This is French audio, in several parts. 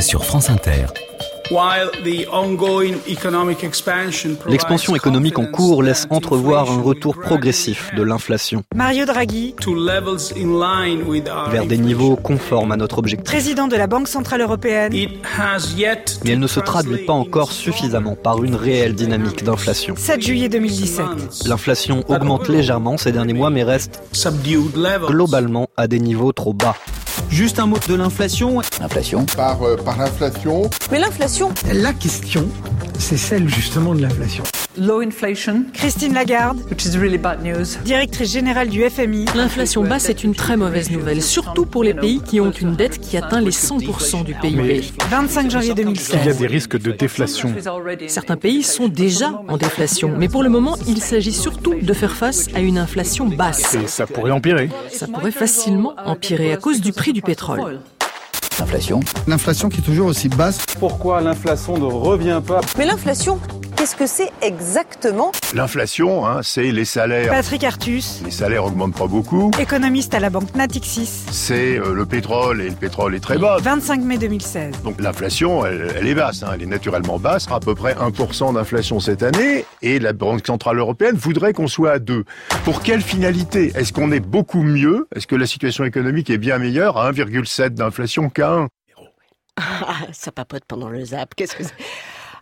sur France Inter. L'expansion économique en cours laisse entrevoir un retour progressif de l'inflation. Mario Draghi, vers des niveaux conformes à notre objectif. président de la Banque Centrale Européenne, Mais elle ne se traduit pas encore suffisamment par une réelle dynamique d'inflation. 7 juillet 2017. L'inflation augmente légèrement ces derniers mois mais reste globalement à des niveaux trop bas. Juste un mot de l'inflation. Inflation. par, euh, par l'inflation. Mais l'inflation, La question, c'est celle justement de l'inflation. low inflation, Christine Lagarde, which is really bad news. directrice générale du FMI, L'inflation basse est une très mauvaise nouvelle, surtout pour les pays qui ont une dette qui atteint les 100% du PIB. 25 janvier Il y a 2016. des risques de déflation. Certains pays sont déjà en déflation, mais pour le moment, il s'agit surtout de faire face à une inflation basse. Et ça pourrait empirer. Ça pourrait facilement empirer à cause du prix du pétrole. Inflation. L'inflation qui est toujours aussi basse. Pourquoi l'inflation ne revient pas? Mais l'inflation, qu'est-ce que c'est exactement L'inflation, hein, c'est les salaires. Patrick Artus, Les salaires augmentent pas beaucoup. économiste à la banque Natixis, C'est euh, le pétrole et le pétrole est très bas. 25 mai 2016. Donc l'inflation, elle, elle est basse, hein, elle est naturellement basse, à peu près 1% d'inflation cette année, et la Banque Centrale Européenne voudrait qu'on soit à 2. Pour quelle finalité? Est-ce qu'on est beaucoup mieux? Est-ce que la situation économique est bien meilleure à 1,7 d'inflation qu'à 1 Ah, ça papote pendant le zap. Qu'est-ce que c'est?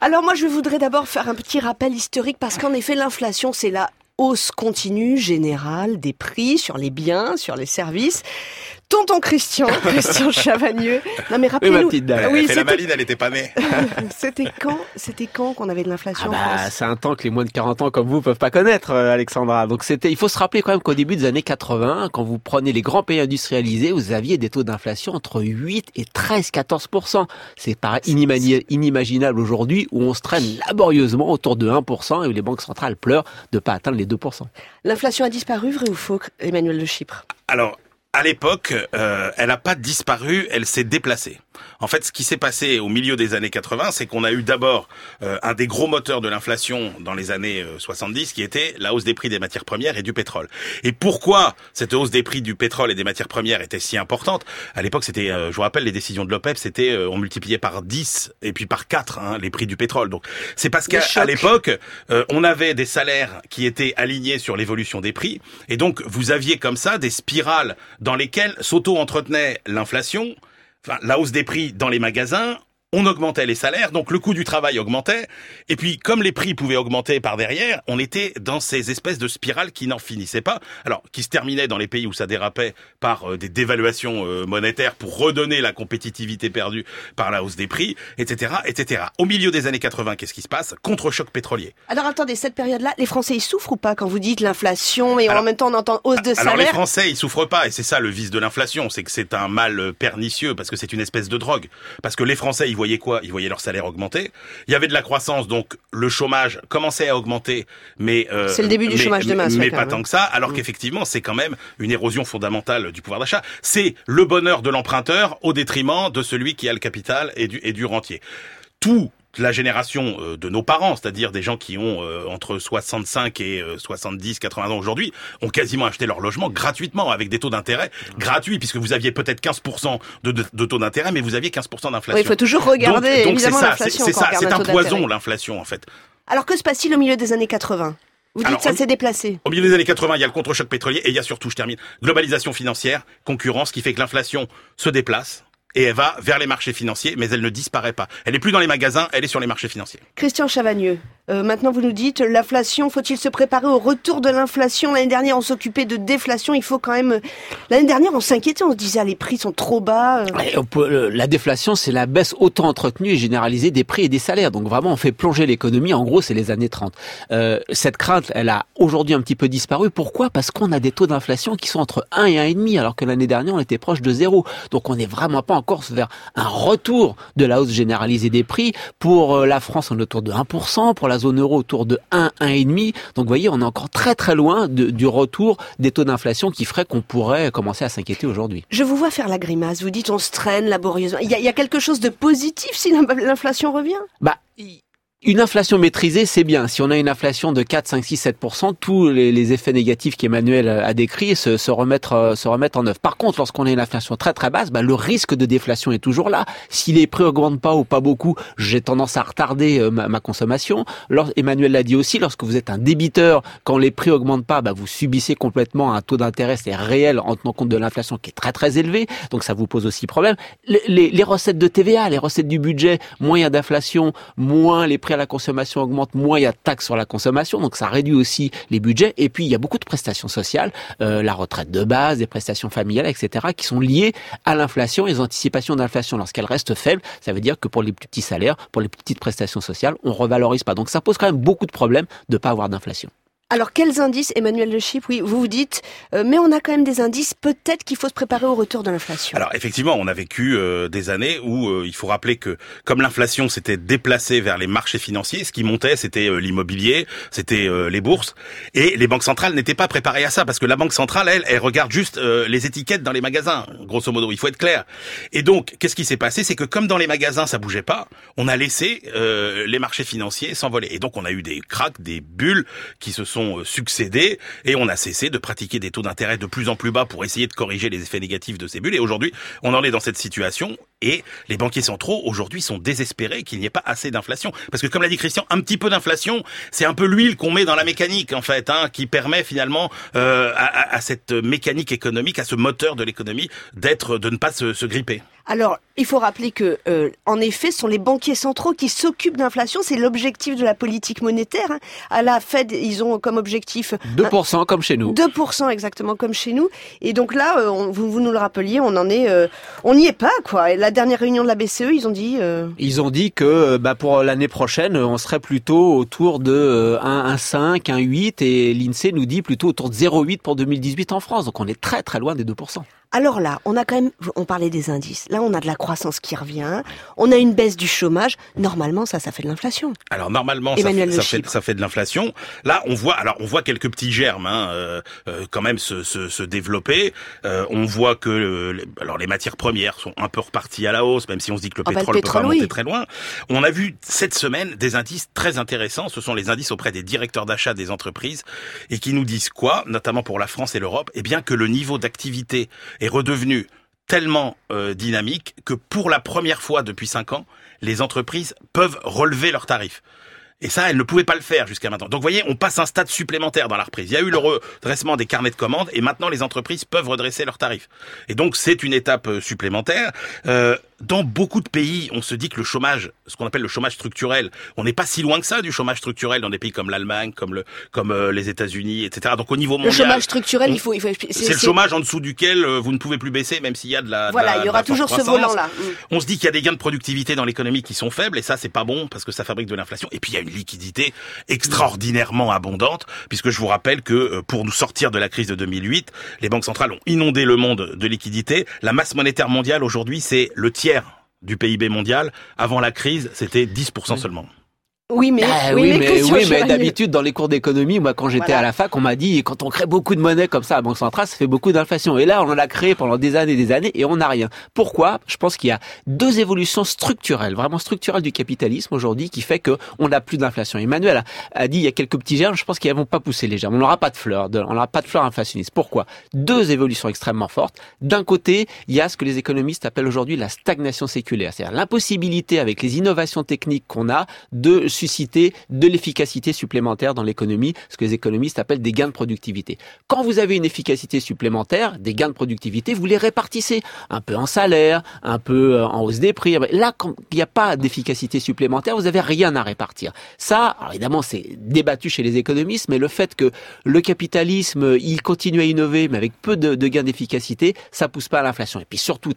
Alors moi, je voudrais d'abord faire un petit rappel historique parce qu'en effet, l'inflation, c'est la hausse continue générale des prix sur les biens, sur les services. Tonton Christian, Christian Chavagneux. Non mais rappelez-nous. Oui, c'était- elle était pas née. c'était quand C'était quand qu'on avait de l'inflation Ah en bah, France? c'est un temps que les moins de 40 ans comme vous peuvent pas connaître, euh, Alexandra. Donc c'était, il faut se rappeler quand même qu'au début des années 80, quand vous prenez les grands pays industrialisés, vous aviez des taux d'inflation entre 8 et 13, 14 C'est pas inimaginable aujourd'hui où on se traîne laborieusement autour de 1 et où les banques centrales pleurent de pas atteindre les 2 L'inflation a disparu, vrai ou faux, Emmanuel de Chypre? Alors, à l'époque, euh, elle n'a pas disparu, elle s'est déplacée. En fait, ce qui s'est passé au milieu des années 80, c'est qu'on a eu d'abord euh, un des gros moteurs de l'inflation dans les années euh, 70, qui était la hausse des prix des matières premières et du pétrole. Et pourquoi cette hausse des prix du pétrole et des matières premières était si importante? À l'époque, c'était, euh, je vous rappelle, les décisions de l'OPEP, c'était euh, on multipliait par 10 et puis par 4 hein, les prix du pétrole. Donc, c'est parce qu'à à l'époque, euh, on avait des salaires qui étaient alignés sur l'évolution des prix, et donc vous aviez comme ça des spirales dans lesquelles s'auto-entretenait l'inflation, enfin la hausse des prix dans les magasins. On augmentait les salaires, donc le coût du travail augmentait. Et puis, comme les prix pouvaient augmenter par derrière, on était dans ces espèces de spirales qui n'en finissaient pas. Alors, qui se terminaient dans les pays où ça dérapait par euh, des dévaluations euh, monétaires pour redonner la compétitivité perdue par la hausse des prix, etc., etc. Au milieu des années 80, qu'est-ce qui se passe? Contre-choc pétrolier. Alors attendez, cette période-là, les Français ils souffrent ou pas quand vous dites l'inflation et en même temps on entend hausse de Alors les salaire Français, ils souffrent pas, et c'est ça le vice de l'inflation, c'est que c'est un mal euh, pernicieux parce que c'est une espèce de drogue. Parce que les Français, ils voyaient quoi? Ils voyaient leur salaire augmenter. Il y avait de la croissance, donc le chômage commençait à augmenter, mais euh, C'est le début du mais- chômage de masse, mais ouais, pas tant que ça. Alors qu'effectivement, c'est quand même une érosion fondamentale du pouvoir d'achat. C'est le bonheur de l'emprunteur au détriment de celui qui a le capital et du et du rentier. Tout la génération euh, de nos parents, c'est-à-dire des gens qui ont euh, entre 65 et euh, 70, 80 ans aujourd'hui, ont quasiment acheté leur logement gratuitement avec des taux d'intérêt gratuits, puisque vous aviez peut-être 15% de, de, de taux d'intérêt, mais vous aviez 15% d'inflation. Oui, il faut toujours regarder, donc, donc évidemment, c'est l'inflation ça, un poison l'inflation en fait. Alors que se passe-t-il au milieu des années 80 Vous dites Alors, que ça s'est déplacé. Au milieu des années 80, il y a le contre-choc pétrolier et il y a surtout, je termine, globalisation financière, concurrence qui fait que l'inflation se déplace et elle va vers les marchés financiers, mais elle ne disparaît pas. Elle est plus dans les magasins, elle est sur les marchés financiers. Christian Chavagneux, euh, maintenant vous nous dites l'inflation, faut-il se préparer au retour de l'inflation? L'année dernière on s'occupait de déflation, il faut quand même... euh, L'année dernière on s'inquiétait, on se disait ah, les prix sont trop bas. euh. La déflation, c'est la baisse auto-entretenue et généralisée des prix et des salaires. Donc vraiment, on fait plonger l'économie. En gros, c'est les années 30. Euh, cette crainte, elle a aujourd'hui un petit peu disparu. Pourquoi? Parce qu'on a des taux d'inflation qui sont entre 1 et 1,5, alors que l'année dernière, on était proche de zéro. Donc on n'est vraiment pas encore vers un retour de la hausse généralisée des prix. Pour la France, on est autour de 1%. Pour zone euro, autour de 1, 1,5. Donc vous voyez, on est encore très très loin de- du retour des taux d'inflation qui ferait qu'on pourrait commencer à s'inquiéter aujourd'hui. Je vous vois faire la grimace, vous dites on se traîne laborieusement. Il y a, il y a quelque chose de positif si l'in- l'inflation revient? Bah, Une inflation maîtrisée, c'est bien. Si on a une inflation de 4, 5, 6, 7 tous les, effets négatifs qu'Emmanuel a décrits se, se, remettre, euh, se remettre en œuvre. Par contre, lorsqu'on a une inflation très très basse, bah, le risque de déflation est toujours là. Si les prix augmentent pas ou pas beaucoup, j'ai tendance à retarder euh, ma, ma, consommation. Emmanuel l'a dit aussi, lorsque vous êtes un débiteur, quand les prix augmentent pas, bah, vous subissez complètement un taux d'intérêt c'est réel en tenant compte de l'inflation qui est très très élevé. Donc ça vous pose aussi problème. Les, les recettes de TVA, les recettes du budget, moins il y a d'inflation, moins les prix à la consommation augmente, moins il y a de taxes sur la consommation, donc ça réduit aussi les budgets. Et puis il y a beaucoup de prestations sociales, euh, la retraite de base, des prestations familiales, etc., qui sont liées à l'inflation et les anticipations d'inflation. Lorsqu'elle reste faible, ça veut dire que pour les petits salaires, pour les petites prestations sociales, on revalorise pas. Donc ça pose quand même beaucoup de problèmes de pas avoir d'inflation. Alors quels indices, Emmanuel Le Chip Oui, vous vous dites, euh, mais on a quand même des indices. Peut-être qu'il faut se préparer au retour de l'inflation. Alors effectivement, on a vécu euh, des années où euh, il faut rappeler que comme l'inflation s'était déplacée vers les marchés financiers, ce qui montait, c'était euh, l'immobilier, c'était les bourses, et les banques centrales n'étaient pas préparées à ça parce que la banque centrale, elle, elle regarde juste les étiquettes dans les magasins, grosso modo. Il faut être clair. Et donc, qu'est-ce qui s'est passé? C'est que comme dans les magasins, ça bougeait pas, on a laissé les marchés financiers s'envoler. Et donc, on a eu des cracks, des bulles qui se sont euh, succédé et on a cessé de pratiquer des taux d'intérêt de plus en plus bas pour essayer de corriger les effets négatifs de ces bulles. Et aujourd'hui, on en est dans cette situation et les banquiers centraux aujourd'hui sont désespérés qu'il n'y ait pas assez d'inflation. Parce que comme l'a dit Christian, un petit peu d'inflation, c'est un peu l'huile qu'on met dans la mécanique en fait, hein, qui permet finalement euh, à, à, cette mécanique économique, à ce moteur de l'économie, d'être, de ne pas se, se gripper. Alors, il faut rappeler que, euh, en effet, ce sont les banquiers centraux qui s'occupent d'inflation. C'est l'objectif de la politique monétaire. Hein. À la Fed, ils ont comme objectif 2% comme chez nous. 2% exactement comme chez nous. Et donc là, euh, on, vous, vous, nous le rappeliez, on en est, euh, on n'y est pas quoi. Et la dernière réunion de la BCE, ils ont dit. Euh, ils ont dit que bah, pour l'année prochaine, on serait plutôt autour de 1,5, 1,8 et l'Insee nous dit plutôt autour de 0,8 pour 2018 en France. Donc on est très très loin des 2%. Alors là, on a quand même, on parlait des indices. Là, on a de la croissance qui revient. On a une baisse du chômage. Normalement, ça, ça fait de l'inflation. Alors normalement, ça fait, ça, fait, ça fait, de l'inflation. Là, on voit, alors on voit quelques petits germes, hein, euh, euh, quand même se, se, se développer. Euh, on voit que, euh, alors les matières premières sont un peu reparties à la hausse, même si on se dit que le ah pétrole bah, peut pas oui. monter très loin. On a vu cette semaine des indices très intéressants. Ce sont les indices auprès des directeurs d'achat des entreprises et qui nous disent quoi, notamment pour la France et l'Europe, eh bien que le niveau d'activité est redevenu tellement euh, dynamique que pour la première fois depuis cinq ans, les entreprises peuvent relever leurs tarifs. Et ça, elles ne pouvaient pas le faire jusqu'à maintenant. Donc, vous voyez, on passe un stade supplémentaire dans la reprise. Il y a eu le redressement des carnets de commandes et maintenant les entreprises peuvent redresser leurs tarifs. Et donc, c'est une étape supplémentaire. Euh, dans beaucoup de pays, on se dit que le chômage, ce qu'on appelle le chômage structurel, on n'est pas si loin que ça du chômage structurel dans des pays comme l'Allemagne, comme le, comme euh, les États-Unis, etc. Donc au niveau mondial, le chômage structurel, on, il faut, il faut c'est le chômage en dessous duquel euh, vous ne pouvez plus baisser, même s'il y a de la. Voilà, de la, il y aura toujours ce volant-là. Mm. On se dit qu'il y a des gains de productivité dans l'économie qui sont faibles, et ça c'est pas bon parce que ça fabrique de l'inflation. Et puis il y a une liquidité extraordinairement abondante, puisque je vous rappelle que euh, pour nous sortir de la crise de 2008, les banques centrales ont inondé le monde de liquidités. La masse monétaire mondiale aujourd'hui, c'est le tiers du PIB mondial. Avant la crise, c'était 10% seulement. Oui, mais, ah, oui, oui, mais, oui, mais d'habitude, dans les cours d'économie, moi, quand j'étais voilà. à la fac, on m'a dit, quand on crée beaucoup de monnaie comme ça à la Banque Centrale, ça fait beaucoup d'inflation. Et là, on en a créé pendant des années et des années et on n'a rien. Pourquoi? Je pense qu'il y a deux évolutions structurelles, vraiment structurelles du capitalisme aujourd'hui qui fait que on n'a plus d'inflation. Emmanuel a, a, dit, il y a quelques petits germes, je pense qu'ils vont pas pousser les germes. On n'aura pas de fleurs, de, on n'aura pas de fleurs inflationnistes. Pourquoi? Deux évolutions extrêmement fortes. D'un côté, il y a ce que les économistes appellent aujourd'hui la stagnation séculaire. C'est-à-dire l'impossibilité avec les innovations techniques qu'on a de susciter de l'efficacité supplémentaire dans l'économie, ce que les économistes appellent des gains de productivité. Quand vous avez une efficacité supplémentaire, des gains de productivité, vous les répartissez un peu en salaire, un peu euh, en hausse des prix. Là, quand il n'y a pas d'efficacité supplémentaire, vous n'avez rien à répartir. Ça, évidemment, c'est débattu chez les économistes, mais le fait que le capitalisme, il continue à innover, mais avec peu de, gains d'efficacité, ça pousse pas à l'inflation. Et puis surtout,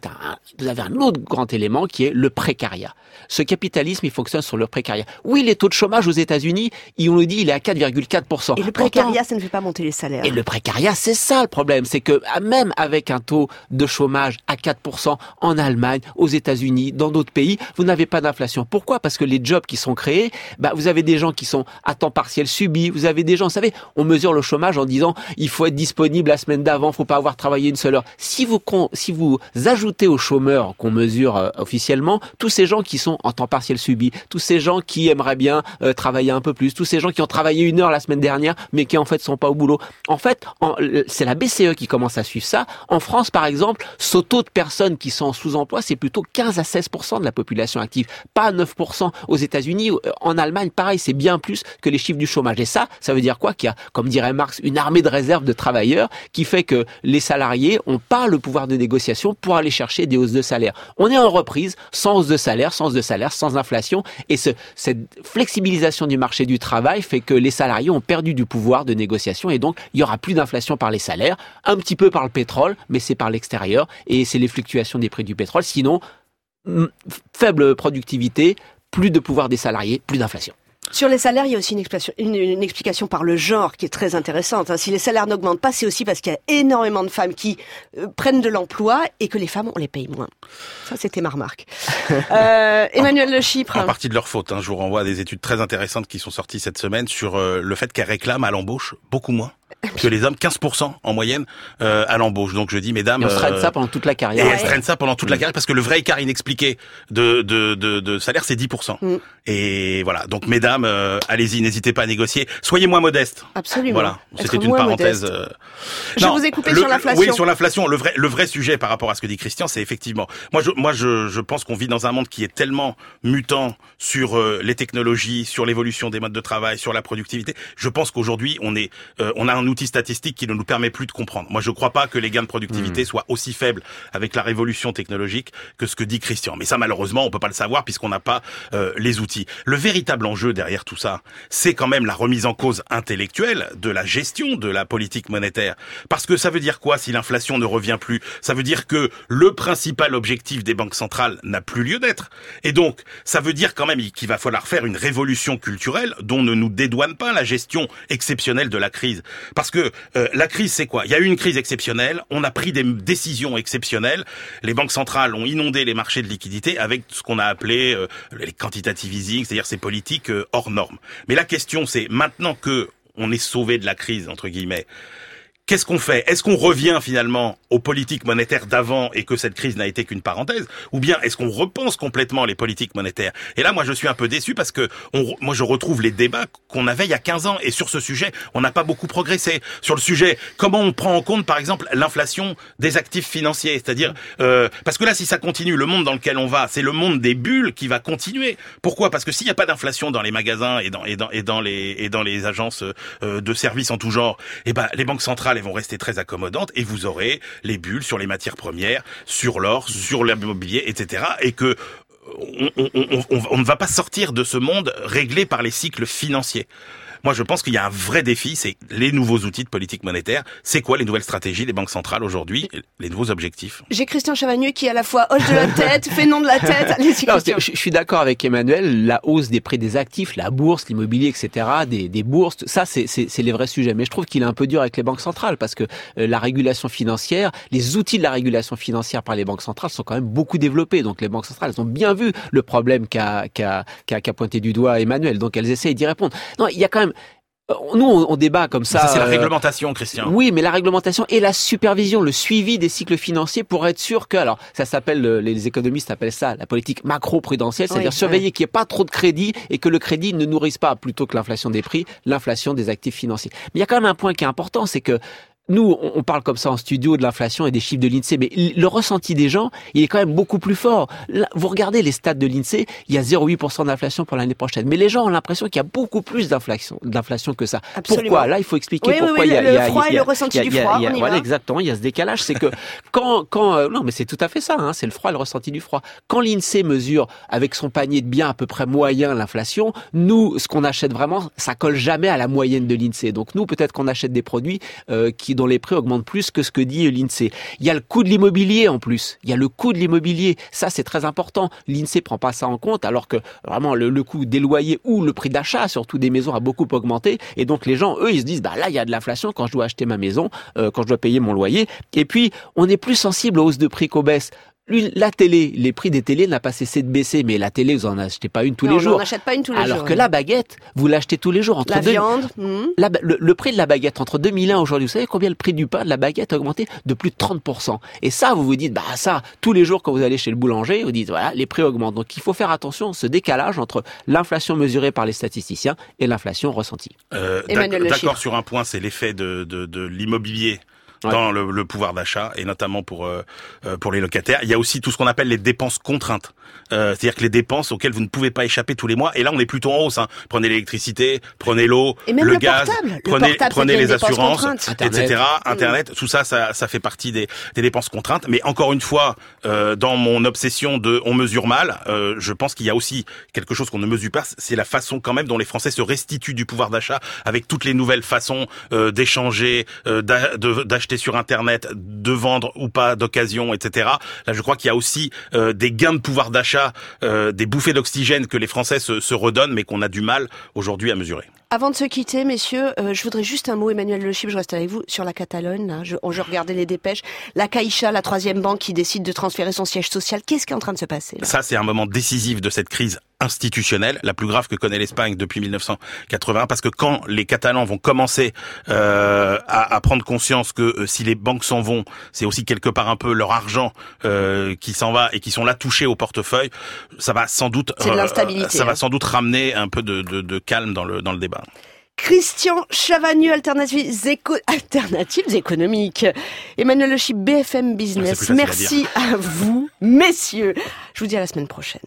vous avez un autre grand élément qui est le précariat. Ce capitalisme, il fonctionne sur le précariat. Oui, les taux de chômage aux États-Unis, on nous dit il est à 4,4%. Et le précariat, Pourtant, ça ne fait pas monter les salaires. Et le précariat, c'est ça le problème, c'est que même avec un taux de chômage à 4% en Allemagne, aux États-Unis, dans d'autres pays, vous n'avez pas d'inflation. Pourquoi? Parce que les jobs qui sont créés, bah, vous avez des gens qui sont à temps partiel subi, vous avez des gens, vous savez, on mesure le chômage en disant il faut être disponible la semaine d'avant, faut pas avoir travaillé une seule heure. Si vous si vous ajoutez aux chômeurs qu'on mesure euh, officiellement tous ces gens qui sont en temps partiel subi, tous ces gens qui aimeraient bien euh, travailler un peu plus, tous ces gens qui ont travaillé une heure la semaine dernière, mais qui en fait sont pas au boulot. En fait, c'est la BCE qui commence à suivre ça. En France, par exemple, ce taux de personnes qui sont en sous-emploi, c'est plutôt 15 à 16% de la population active, pas 9 aux États-Unis. Euh, en Allemagne, pareil, c'est bien plus que les chiffres du chômage. Et ça, ça veut dire quoi? Qu'il y a, comme dirait Marx, une armée de réserve de travailleurs qui fait que les salariés ont pas le pouvoir de négociation pour aller chercher des hausses de salaire. On est en reprise, sans hausse de salaire, sans hausse de salaire, sans inflation, et ce, cette flexibilisation du marché du travail fait que les salariés ont perdu du pouvoir de négociation, et donc il y aura plus d'inflation par les salaires, un petit peu par le pétrole, mais c'est par l'extérieur, et c'est les fluctuations des prix du pétrole. Sinon, faible productivité, plus de pouvoir des salariés, plus d'inflation. Sur les salaires, il y a aussi une explication, une, explication par le genre qui est très intéressante. Hein. Si les salaires n'augmentent pas, c'est aussi parce qu'il y a énormément de femmes qui euh, prennent de l'emploi et que les femmes, on les paye moins. Ça, c'était ma remarque. Euh, Emmanuel Le Chypre. En partie de leur faute. Hein. Je vous renvoie à des études très intéressantes qui sont sorties cette semaine sur euh, le fait qu'elles réclament à l'embauche beaucoup moins que les hommes, 15% en moyenne euh, à l'embauche. Donc je dis, mesdames... Et on se ça pendant toute la carrière. Et elles traînent ça pendant toute la carrière parce que le vrai écart inexpliqué de, de, de, de salaire, c'est 10%. Mm. Et voilà, donc mesdames, euh, allez-y, n'hésitez pas à négocier. Soyez moins modestes. Absolument. Voilà, c'était une parenthèse. Euh... Je vous ai coupé sur l'inflation. Oui, sur l'inflation. Le vrai, le vrai sujet par rapport à ce que dit Christian, c'est effectivement... Moi, je, moi, je, je pense qu'on vit dans un monde qui est tellement mutant sur euh, les technologies, sur l'évolution des modes de travail, sur la productivité. Je pense qu'aujourd'hui, on est, euh, on a un outil statistique qui ne nous permet plus de comprendre. Moi, je ne crois pas que les gains de productivité hmm. soient aussi faibles avec la révolution technologique que ce que dit Christian. Mais ça, malheureusement, on peut pas le savoir puisqu'on n'a pas euh, les outils. Le véritable enjeu derrière tout ça, c'est quand même la remise en cause intellectuelle de la gestion de la politique monétaire. Parce que ça veut dire quoi si l'inflation ne revient plus? Ça veut dire que le principal objectif des banques centrales n'a plus lieu d'être. Et donc, ça veut dire quand même qu'il va falloir faire une révolution culturelle dont ne nous dédouane pas la gestion exceptionnelle de la crise. Parce que euh, la crise, c'est quoi? Il y a eu une crise exceptionnelle, on a pris des décisions exceptionnelles, les banques centrales ont inondé les marchés de liquidités avec ce qu'on a appelé euh, les quantitative easing, c'est-à-dire ces politiques euh, hors normes. Mais la question, c'est maintenant que on est sauvé de la crise, entre guillemets, Qu'est-ce qu'on fait? Est-ce qu'on revient finalement aux politiques monétaires d'avant et que cette crise n'a été qu'une parenthèse? Ou bien est-ce qu'on repense complètement les politiques monétaires? Et là, moi, je suis un peu déçu parce que moi, je retrouve les débats qu'on avait il y a 15 ans. Et sur ce sujet, on n'a pas beaucoup progressé. Sur le sujet, comment on prend en compte, par exemple, l'inflation des actifs financiers? C'est-à-dire, euh, parce que là, si ça continue, le monde dans lequel on va, c'est le monde des bulles qui va continuer. Pourquoi? Parce que s'il n'y a pas d'inflation dans les magasins et dans, et dans, et dans, les, et dans les agences euh, de services en tout genre, eh ben, les banques centrales elles vont rester très accommodantes et vous aurez les bulles sur les matières premières, sur l'or, sur l'immobilier, etc. Et que on, on, ne va pas sortir de ce monde réglé par les cycles financiers. Moi, je pense qu'il y a un vrai défi, c'est les nouveaux outils de politique monétaire. C'est quoi les nouvelles stratégies des banques centrales aujourd'hui, les nouveaux objectifs? J'ai Christian Chavagneux qui à la fois hoche de la tête, fait non de la tête. Allez, je, je, suis d'accord avec Emmanuel. La hausse des prix des actifs, la bourse, l'immobilier, etc., des, des bourses, ça, c'est les vrais sujets. Mais je trouve qu'il est un peu dur avec les banques centrales parce que euh, la régulation financière, les outils de la régulation financière par les banques centrales sont quand même beaucoup développés. Donc les banques centrales, elles ont bien vu le problème qu'a qu'a qu'a pointé du doigt Emmanuel. Donc elles essayent d'y répondre. Non, il y a quand même nous, on, débat comme ça. ça c'est la euh, réglementation, Christian. Oui, mais la réglementation et la supervision, le suivi des cycles financiers pour être sûr que, alors, ça s'appelle, les économistes appellent ça la politique macro-prudentielle, c'est-à-dire surveiller qu'il n'y ait pas trop de crédit et que le crédit ne nourrisse pas, plutôt que l'inflation des prix, l'inflation des actifs financiers. Mais il y a quand même un point qui est important, c'est que nous, on parle comme ça en studio de l'inflation et des chiffres de l'INSEE, mais le ressenti des gens, il est quand même beaucoup plus fort. vous regardez les stats de l'INSEE, il y a 0,8% d'inflation pour l'année prochaine. Mais les gens ont l'impression qu'il y a beaucoup plus d'inflation, d'inflation que ça. Pourquoi? Là, il faut expliquer pourquoi il y a, le, froid et le ressenti du froid. voilà, exactement. Il y a ce décalage, c'est que quand, quand, euh, non, mais c'est tout à fait ça. Hein, c'est le froid et le ressenti du froid. Quand l'INSEE mesure avec son panier de biens à peu près moyen l'inflation, nous, ce qu'on achète vraiment, ça colle jamais à la moyenne de l'INSEE. Donc nous, peut-être qu'on achète des produits euh, qui dont les prix augmentent plus que ce que dit l'INSEE. Il y a le coût de l'immobilier en plus. Il y a le coût de l'immobilier. Ça, c'est très important. L'INSEE prend pas ça en compte, alors que vraiment le, coût des loyers ou le prix d'achat, surtout des maisons, a beaucoup augmenté. Et donc les gens, eux, ils se disent, bah là, il y a de l'inflation quand je dois acheter ma maison, euh, quand je dois payer mon loyer. Et puis, on est plus sensible aux hausses de prix qu'aux baisses la télé, les prix des télés n'a pas cessé de baisser, mais la télé, vous en achetez pas une tous les jours. On n'achète pas une tous les Alors jours. que la baguette, vous l'achetez tous les jours. Entre la viande. Hmm. La, le, le, prix de la baguette entre 2001 aujourd'hui, vous savez combien le prix du pain de la baguette a augmenté de plus de 30%. Et ça, vous vous dites, bah ça, tous les jours quand vous allez chez le boulanger, vous dites, voilà, les prix augmentent. Donc il faut faire attention, ce décalage entre l'inflation mesurée par les statisticiens et l'inflation ressentie. Euh, D'accord sur un point, c'est l'effet de, de, de l'immobilier dans le, le, pouvoir d'achat et notamment pour euh, pour les locataires. Il y a aussi tout ce qu'on appelle les dépenses contraintes, euh, c'est-à-dire que les dépenses auxquelles vous ne pouvez pas échapper tous les mois. Et là, on est plutôt en hausse. Hein. Prenez l'électricité, prenez l'eau, le, le, gaz, portable. prenez le portable, prenez les assurances, Internet. etc. Internet, mmh. tout ça, ça, ça fait partie des, des dépenses contraintes. Mais encore une fois, euh, dans mon obsession de on mesure mal, euh, je pense qu'il y a aussi quelque chose qu'on ne mesure pas. C'est la façon quand même dont les Français se restituent du pouvoir d'achat avec toutes les nouvelles façons euh, d'échanger, d'acheter sur Internet de vendre ou pas d'occasion, etc. Là, je crois qu'il y a aussi euh, des gains de pouvoir d'achat, euh, des bouffées d'oxygène que les Français se, se redonnent, mais qu'on a du mal aujourd'hui à mesurer. Avant de se quitter, messieurs, euh, je voudrais juste un mot, Emmanuel Le Chip, je reste avec vous, sur la Catalogne. Là. Je, je regardais les dépêches. La Caixa, la troisième banque qui décide de transférer son siège social. Qu'est-ce qui est en train de se passer là? Ça, c'est un moment décisif de cette crise institutionnelle, la plus grave que connaît l'Espagne depuis 1980, parce que quand les Catalans vont commencer euh, à, à, prendre conscience que euh, si les banques s'en vont, c'est aussi quelque part un peu leur argent euh, qui s'en va et qui sont là touchés au portefeuille, ça va sans doute, euh, ça hein. va sans doute ramener un peu de, de, de calme dans le dans le débat. Christian Chavagneux, alternatives, éco alternatives économiques. Emmanuel Le Chip, BFM Business. Merci à, à vous, messieurs. Je vous dis à la semaine prochaine.